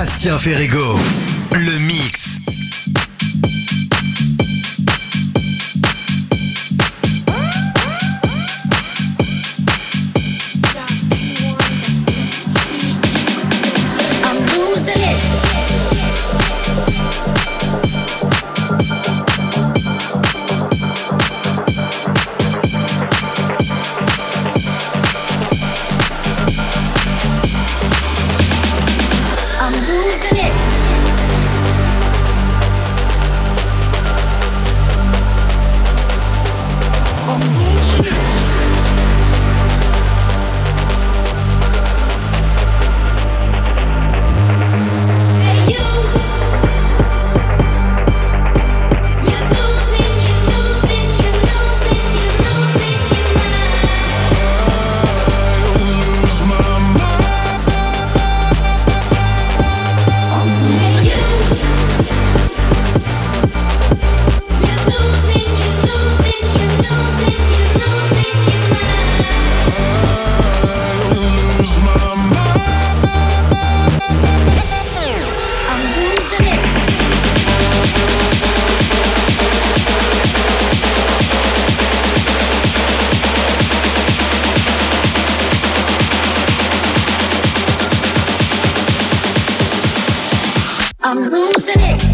Bastien Ferrigo, le mix. I'm losing it.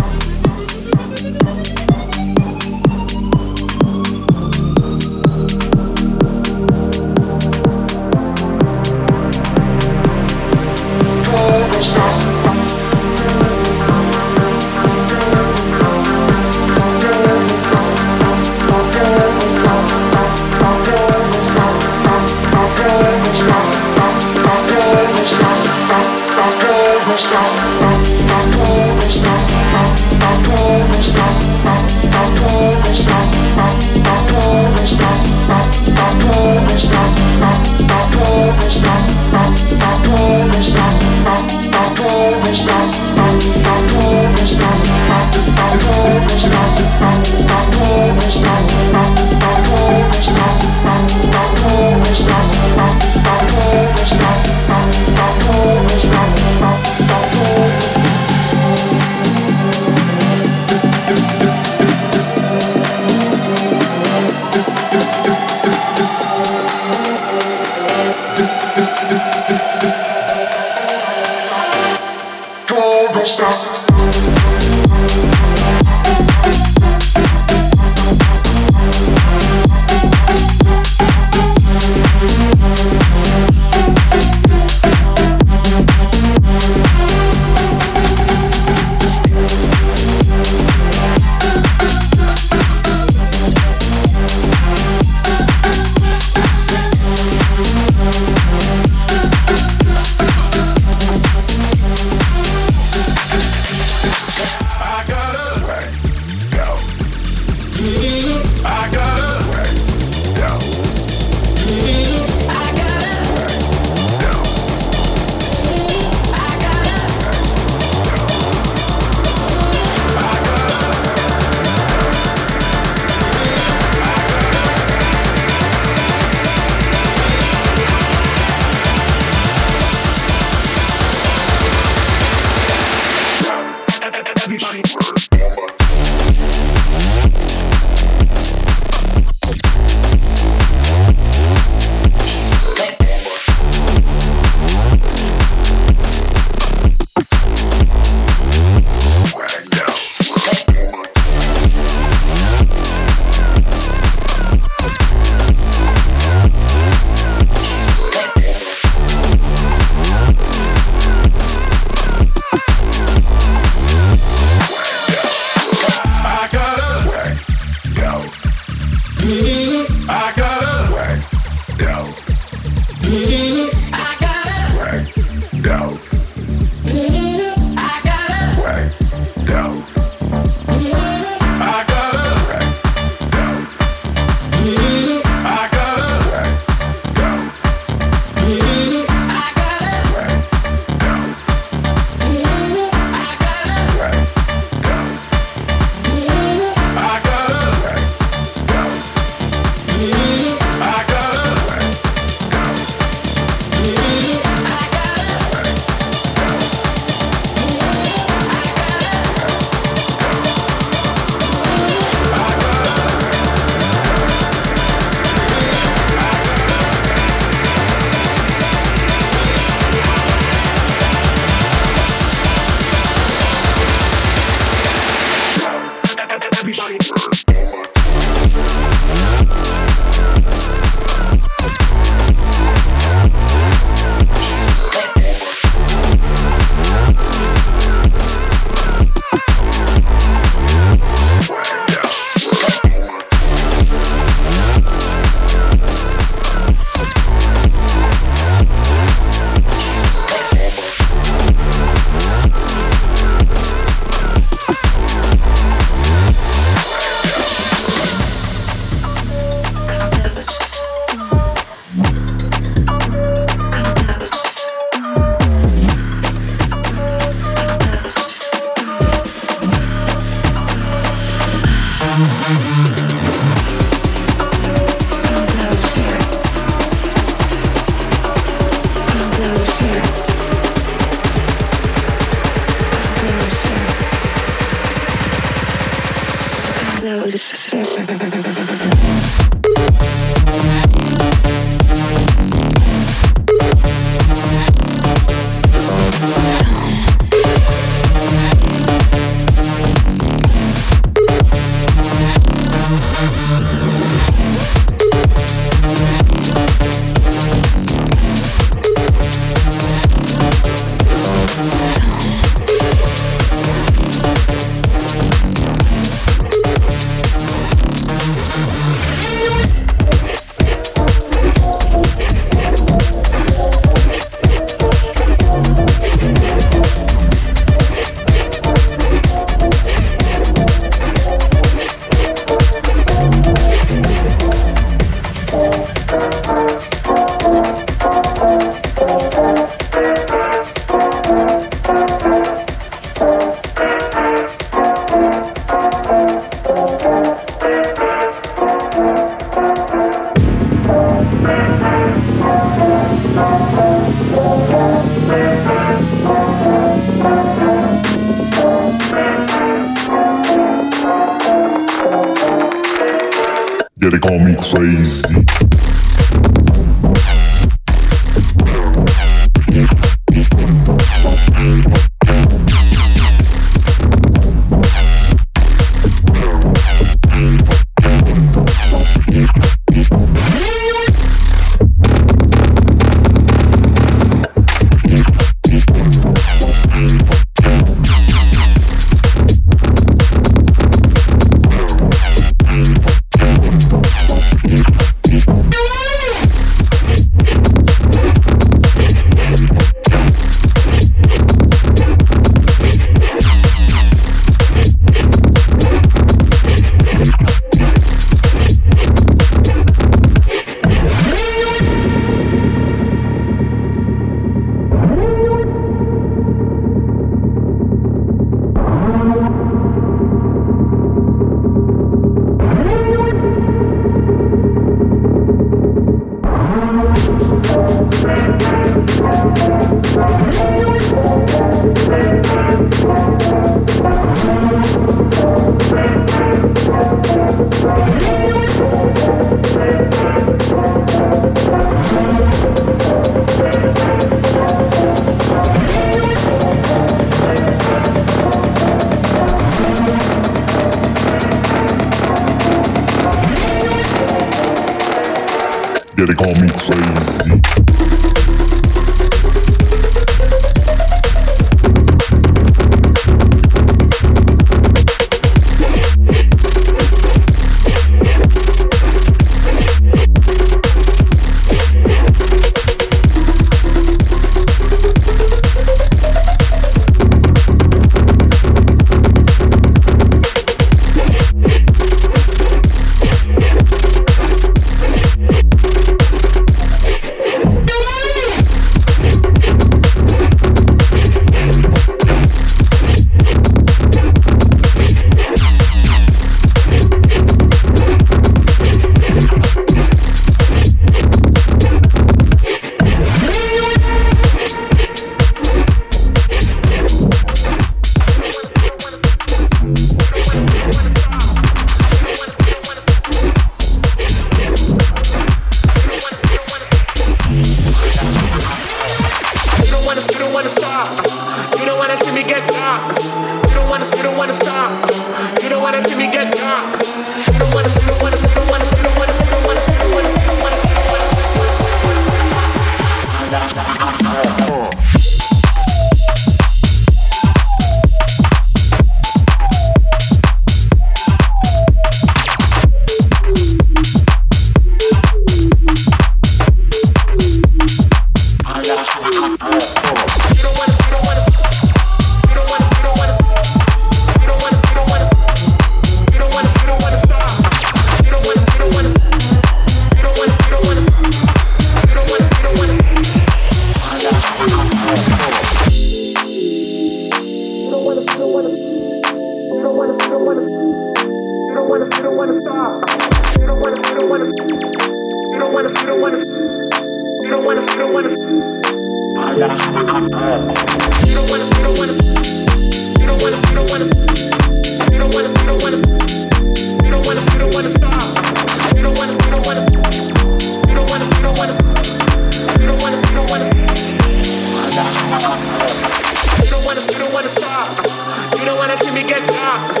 You don't wanna see me get down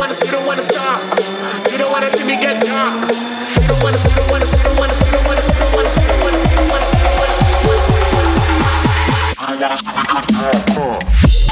wanna, you don't wanna stop. You don't wanna see me get down. You don't wanna, you don't wanna, you don't wanna, you don't wanna, you don't wanna, you don't wanna, you don't wanna, you don't wanna, you don't wanna, you don't wanna, you don't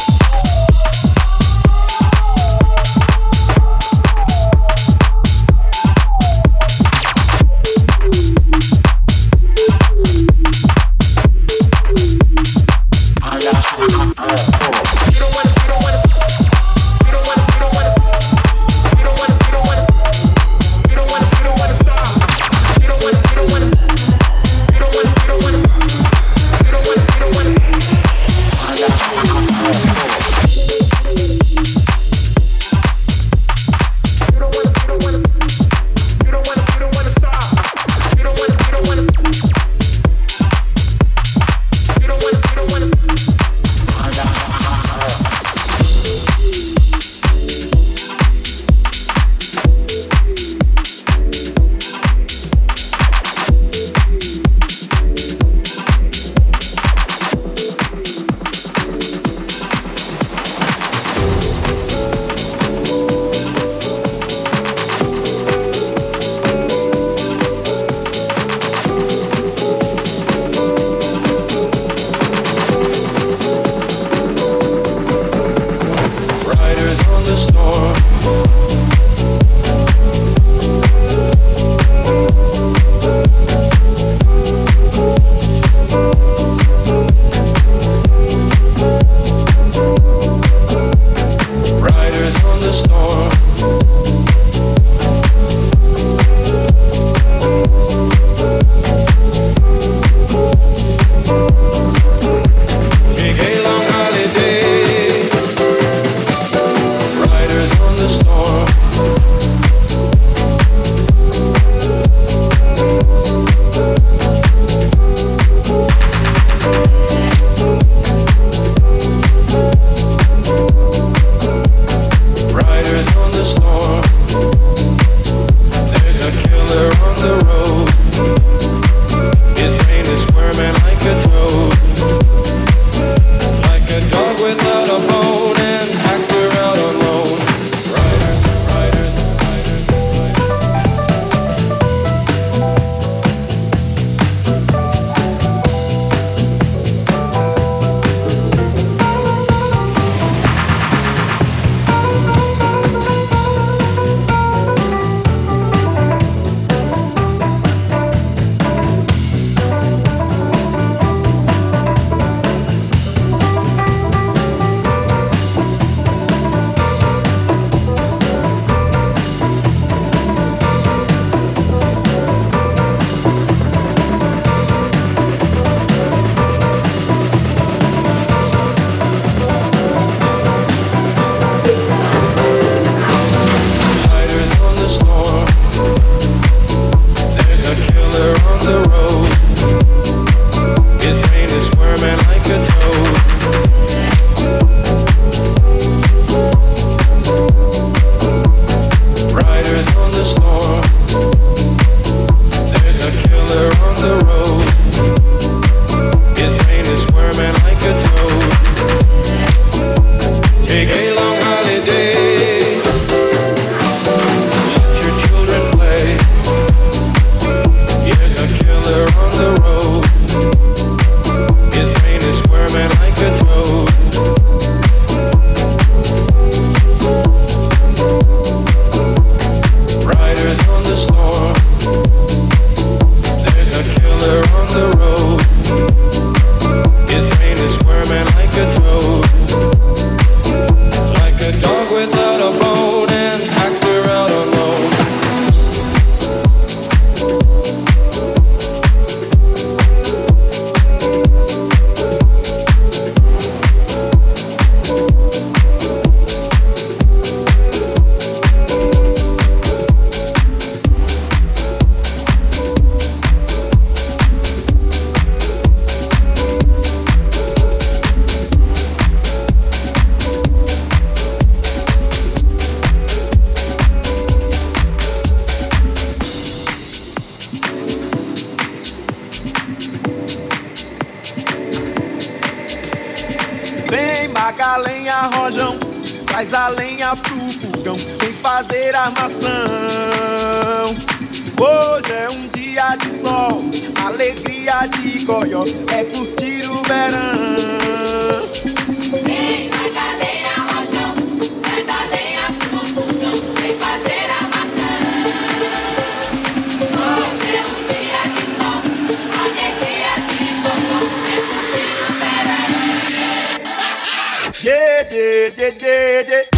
de de de de.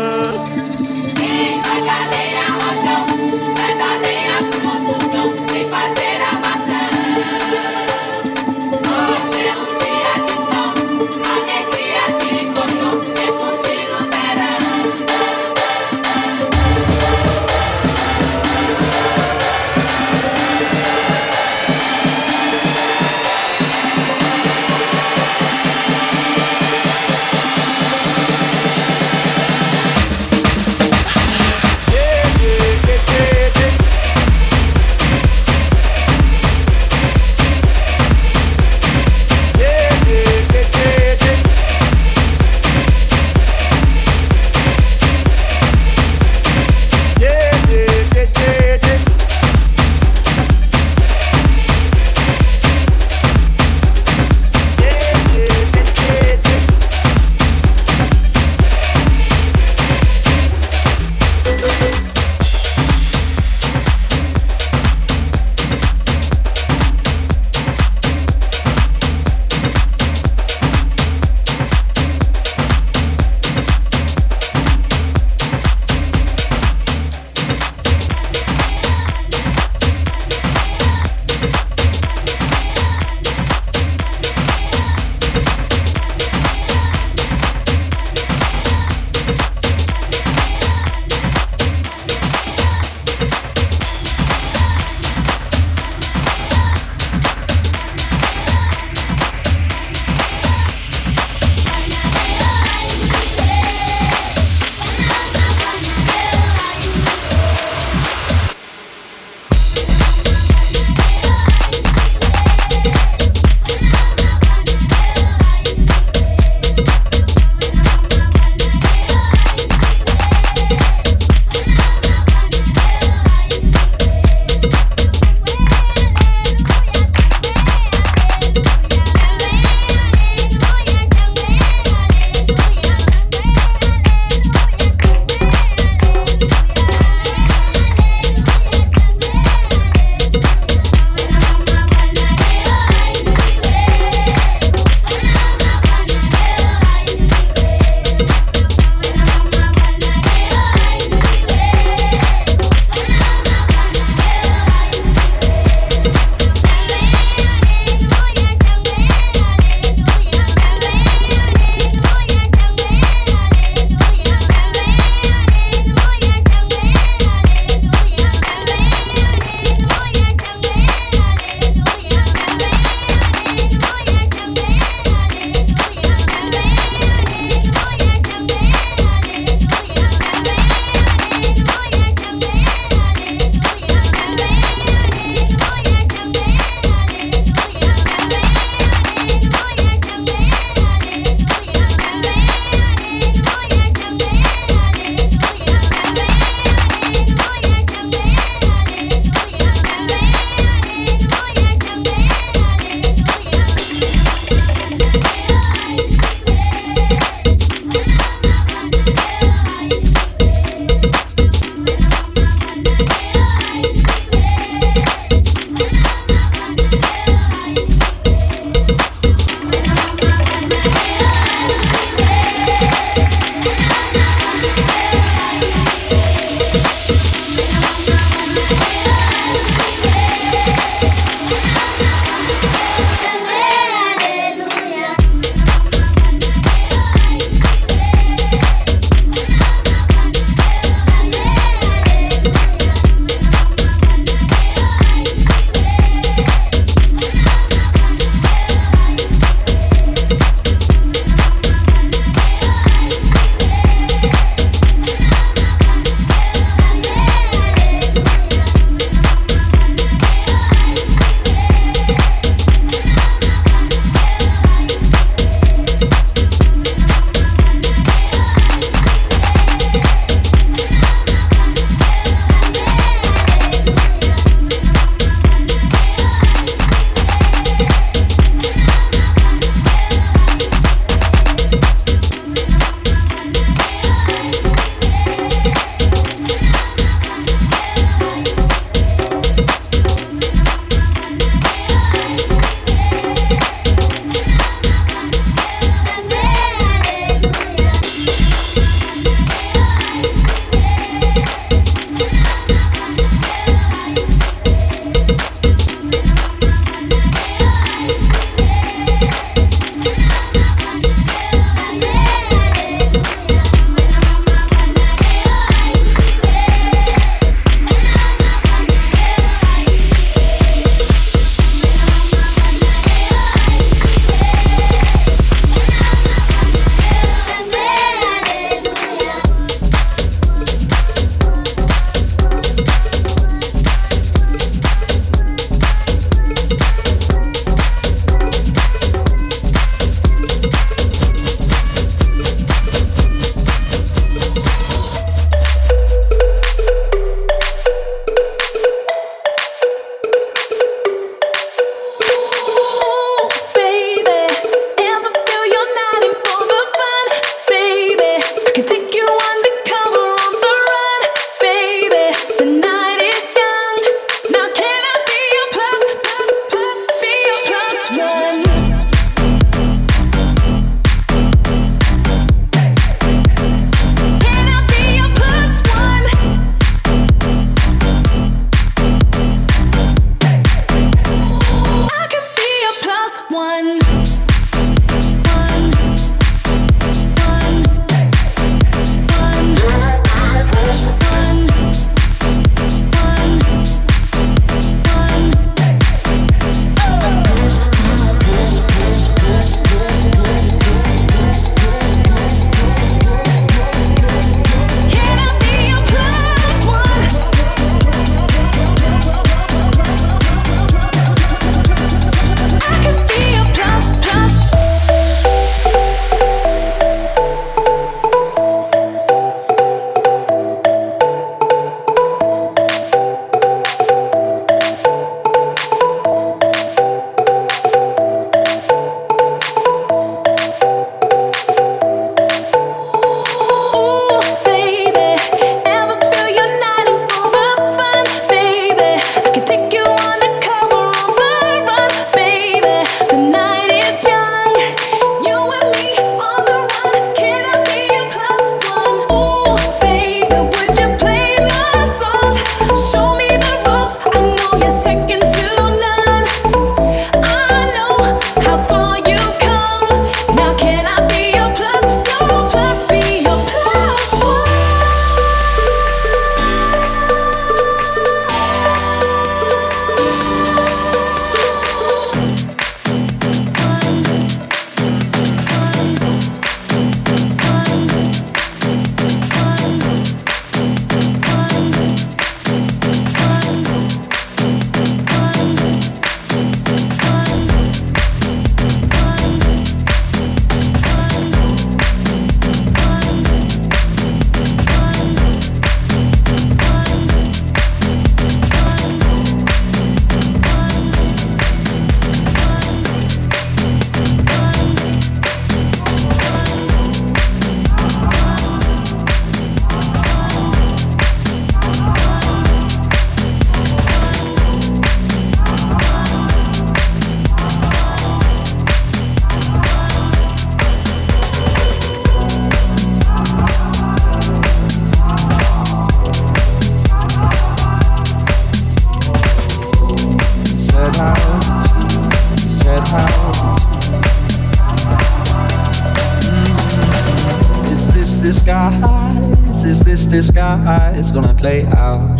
Disguise? Is gonna play out?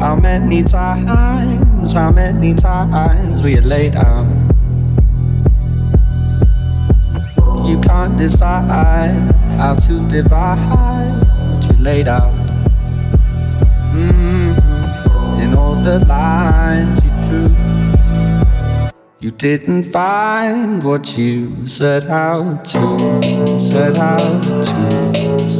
How many times, how many times we had laid out? You can't decide how to divide what you laid out. Mm-hmm. In all the lines you drew. You didn't find what you set out to, set out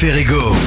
Mix.